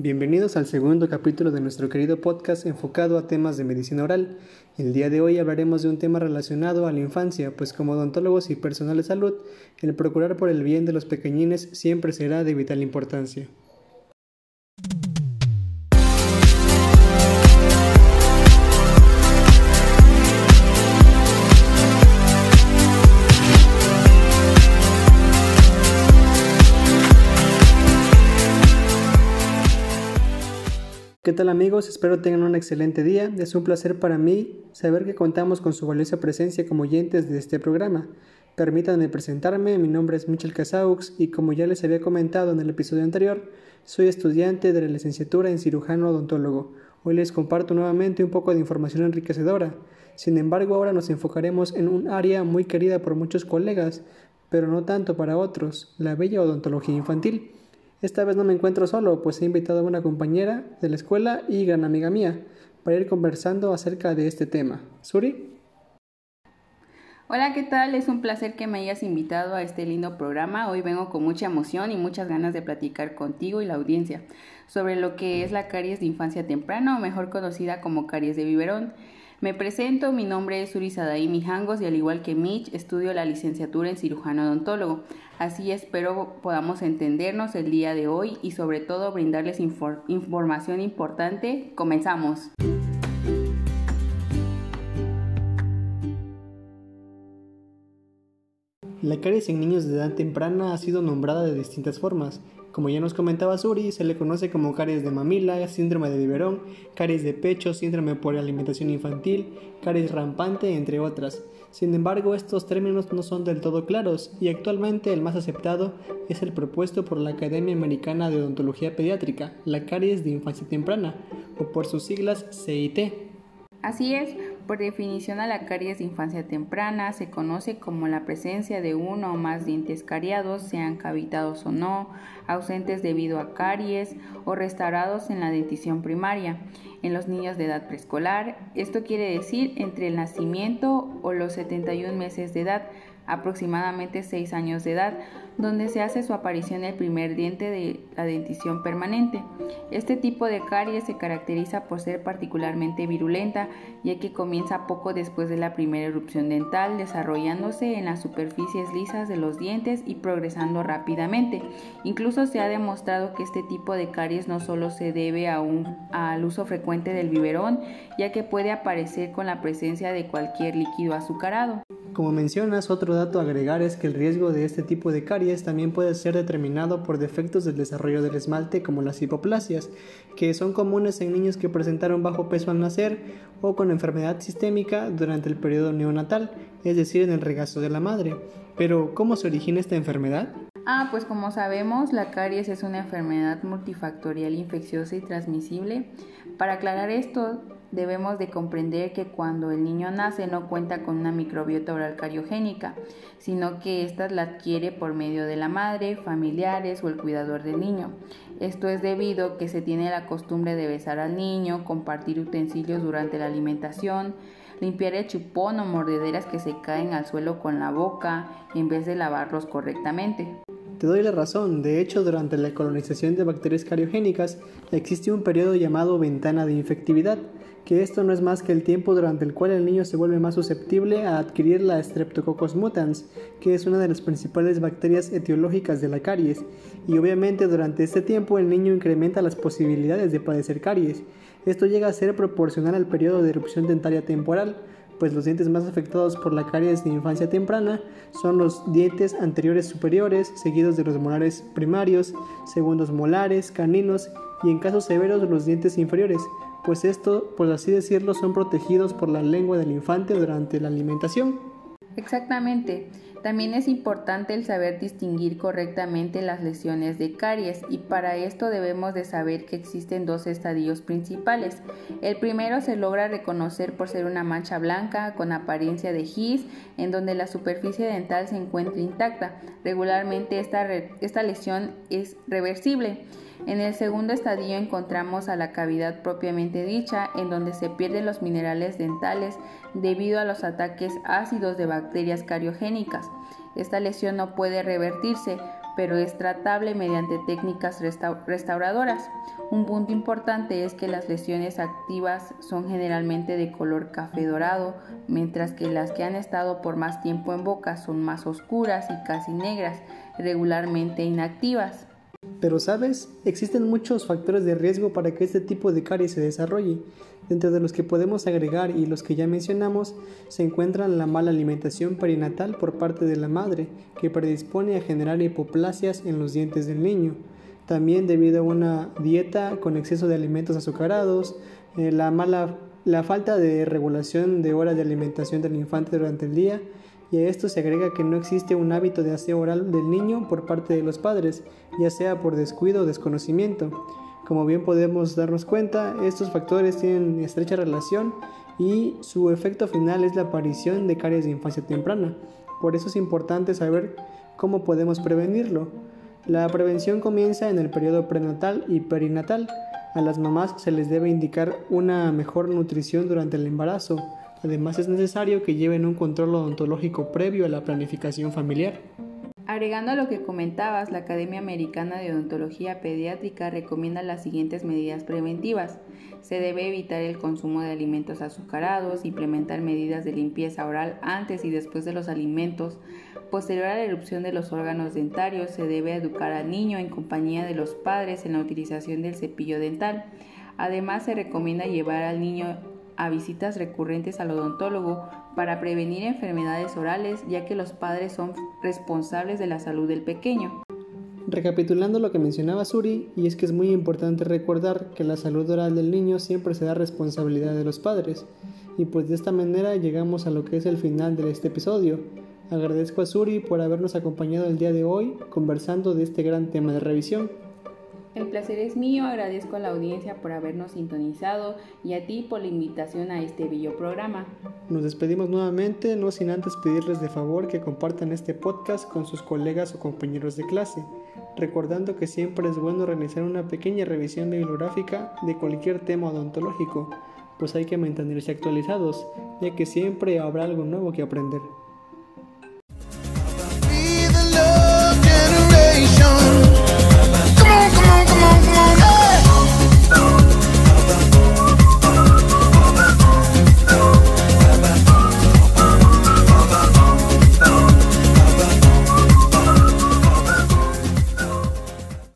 Bienvenidos al segundo capítulo de nuestro querido podcast enfocado a temas de medicina oral. El día de hoy hablaremos de un tema relacionado a la infancia, pues como odontólogos y personal de salud, el procurar por el bien de los pequeñines siempre será de vital importancia. ¿Qué tal amigos? Espero tengan un excelente día. Es un placer para mí saber que contamos con su valiosa presencia como oyentes de este programa. Permítanme presentarme, mi nombre es Michel Casaux y como ya les había comentado en el episodio anterior, soy estudiante de la licenciatura en cirujano odontólogo. Hoy les comparto nuevamente un poco de información enriquecedora. Sin embargo, ahora nos enfocaremos en un área muy querida por muchos colegas, pero no tanto para otros, la bella odontología infantil. Esta vez no me encuentro solo, pues he invitado a una compañera de la escuela y gran amiga mía para ir conversando acerca de este tema. ¿Suri? Hola, ¿qué tal? Es un placer que me hayas invitado a este lindo programa. Hoy vengo con mucha emoción y muchas ganas de platicar contigo y la audiencia sobre lo que es la caries de infancia temprana o mejor conocida como caries de biberón. Me presento, mi nombre es Uri Sadaí Mijangos y al igual que Mitch, estudio la licenciatura en cirujano odontólogo. Así espero podamos entendernos el día de hoy y sobre todo brindarles información importante. Comenzamos. La caries en niños de edad temprana ha sido nombrada de distintas formas. Como ya nos comentaba Suri, se le conoce como caries de mamila, síndrome de biberón, caries de pecho, síndrome por alimentación infantil, caries rampante, entre otras. Sin embargo, estos términos no son del todo claros y actualmente el más aceptado es el propuesto por la Academia Americana de Odontología Pediátrica, la caries de infancia temprana, o por sus siglas CIT. Así es, por definición a la caries de infancia temprana se conoce como la presencia de uno o más dientes cariados, sean cavitados o no, ausentes debido a caries o restaurados en la dentición primaria. En los niños de edad preescolar, esto quiere decir entre el nacimiento o los 71 meses de edad, aproximadamente 6 años de edad, donde se hace su aparición el primer diente de la dentición permanente. Este tipo de caries se caracteriza por ser particularmente virulenta, ya que comienza poco después de la primera erupción dental, desarrollándose en las superficies lisas de los dientes y progresando rápidamente. Incluso se ha demostrado que este tipo de caries no solo se debe a un, al uso frecuente del biberón, ya que puede aparecer con la presencia de cualquier líquido azucarado. Como mencionas, otro dato a agregar es que el riesgo de este tipo de caries también puede ser determinado por defectos del desarrollo del esmalte como las hipoplasias, que son comunes en niños que presentaron bajo peso al nacer o con enfermedad sistémica durante el periodo neonatal, es decir, en el regazo de la madre. Pero, ¿cómo se origina esta enfermedad? Ah, pues como sabemos, la caries es una enfermedad multifactorial infecciosa y transmisible. Para aclarar esto, debemos de comprender que cuando el niño nace no cuenta con una microbiota oral cariogénica, sino que ésta la adquiere por medio de la madre, familiares o el cuidador del niño. Esto es debido a que se tiene la costumbre de besar al niño, compartir utensilios durante la alimentación, limpiar el chupón o mordederas que se caen al suelo con la boca en vez de lavarlos correctamente. Te doy la razón, de hecho durante la colonización de bacterias cariogénicas existe un periodo llamado ventana de infectividad, que esto no es más que el tiempo durante el cual el niño se vuelve más susceptible a adquirir la Streptococcus mutans, que es una de las principales bacterias etiológicas de la caries, y obviamente durante este tiempo el niño incrementa las posibilidades de padecer caries. Esto llega a ser proporcional al periodo de erupción dentaria temporal, pues los dientes más afectados por la caries de infancia temprana son los dientes anteriores superiores, seguidos de los molares primarios, segundos molares, caninos y en casos severos los dientes inferiores, pues esto, por así decirlo, son protegidos por la lengua del infante durante la alimentación. Exactamente. También es importante el saber distinguir correctamente las lesiones de caries y para esto debemos de saber que existen dos estadios principales. El primero se logra reconocer por ser una mancha blanca con apariencia de gis en donde la superficie dental se encuentra intacta. Regularmente esta, esta lesión es reversible. En el segundo estadio encontramos a la cavidad propiamente dicha, en donde se pierden los minerales dentales debido a los ataques ácidos de bacterias cariogénicas. Esta lesión no puede revertirse, pero es tratable mediante técnicas restauradoras. Un punto importante es que las lesiones activas son generalmente de color café dorado, mientras que las que han estado por más tiempo en boca son más oscuras y casi negras, regularmente inactivas. Pero sabes, existen muchos factores de riesgo para que este tipo de caries se desarrolle. Dentro de los que podemos agregar y los que ya mencionamos, se encuentran la mala alimentación perinatal por parte de la madre, que predispone a generar hipoplasias en los dientes del niño. También debido a una dieta con exceso de alimentos azucarados, eh, la mala la falta de regulación de horas de alimentación del infante durante el día y a esto se agrega que no existe un hábito de aseo oral del niño por parte de los padres, ya sea por descuido o desconocimiento. Como bien podemos darnos cuenta, estos factores tienen estrecha relación y su efecto final es la aparición de caries de infancia temprana. Por eso es importante saber cómo podemos prevenirlo. La prevención comienza en el periodo prenatal y perinatal. A las mamás se les debe indicar una mejor nutrición durante el embarazo. Además es necesario que lleven un control odontológico previo a la planificación familiar. Agregando a lo que comentabas, la Academia Americana de Odontología Pediátrica recomienda las siguientes medidas preventivas. Se debe evitar el consumo de alimentos azucarados, implementar medidas de limpieza oral antes y después de los alimentos. Posterior a la erupción de los órganos dentarios, se debe educar al niño en compañía de los padres en la utilización del cepillo dental. Además, se recomienda llevar al niño a visitas recurrentes al odontólogo para prevenir enfermedades orales, ya que los padres son responsables de la salud del pequeño. Recapitulando lo que mencionaba Suri, y es que es muy importante recordar que la salud oral del niño siempre será responsabilidad de los padres, y pues de esta manera llegamos a lo que es el final de este episodio. Agradezco a Suri por habernos acompañado el día de hoy conversando de este gran tema de revisión. El placer es mío, agradezco a la audiencia por habernos sintonizado y a ti por la invitación a este bello programa. Nos despedimos nuevamente, no sin antes pedirles de favor que compartan este podcast con sus colegas o compañeros de clase, recordando que siempre es bueno realizar una pequeña revisión bibliográfica de cualquier tema odontológico, pues hay que mantenerse actualizados, ya que siempre habrá algo nuevo que aprender.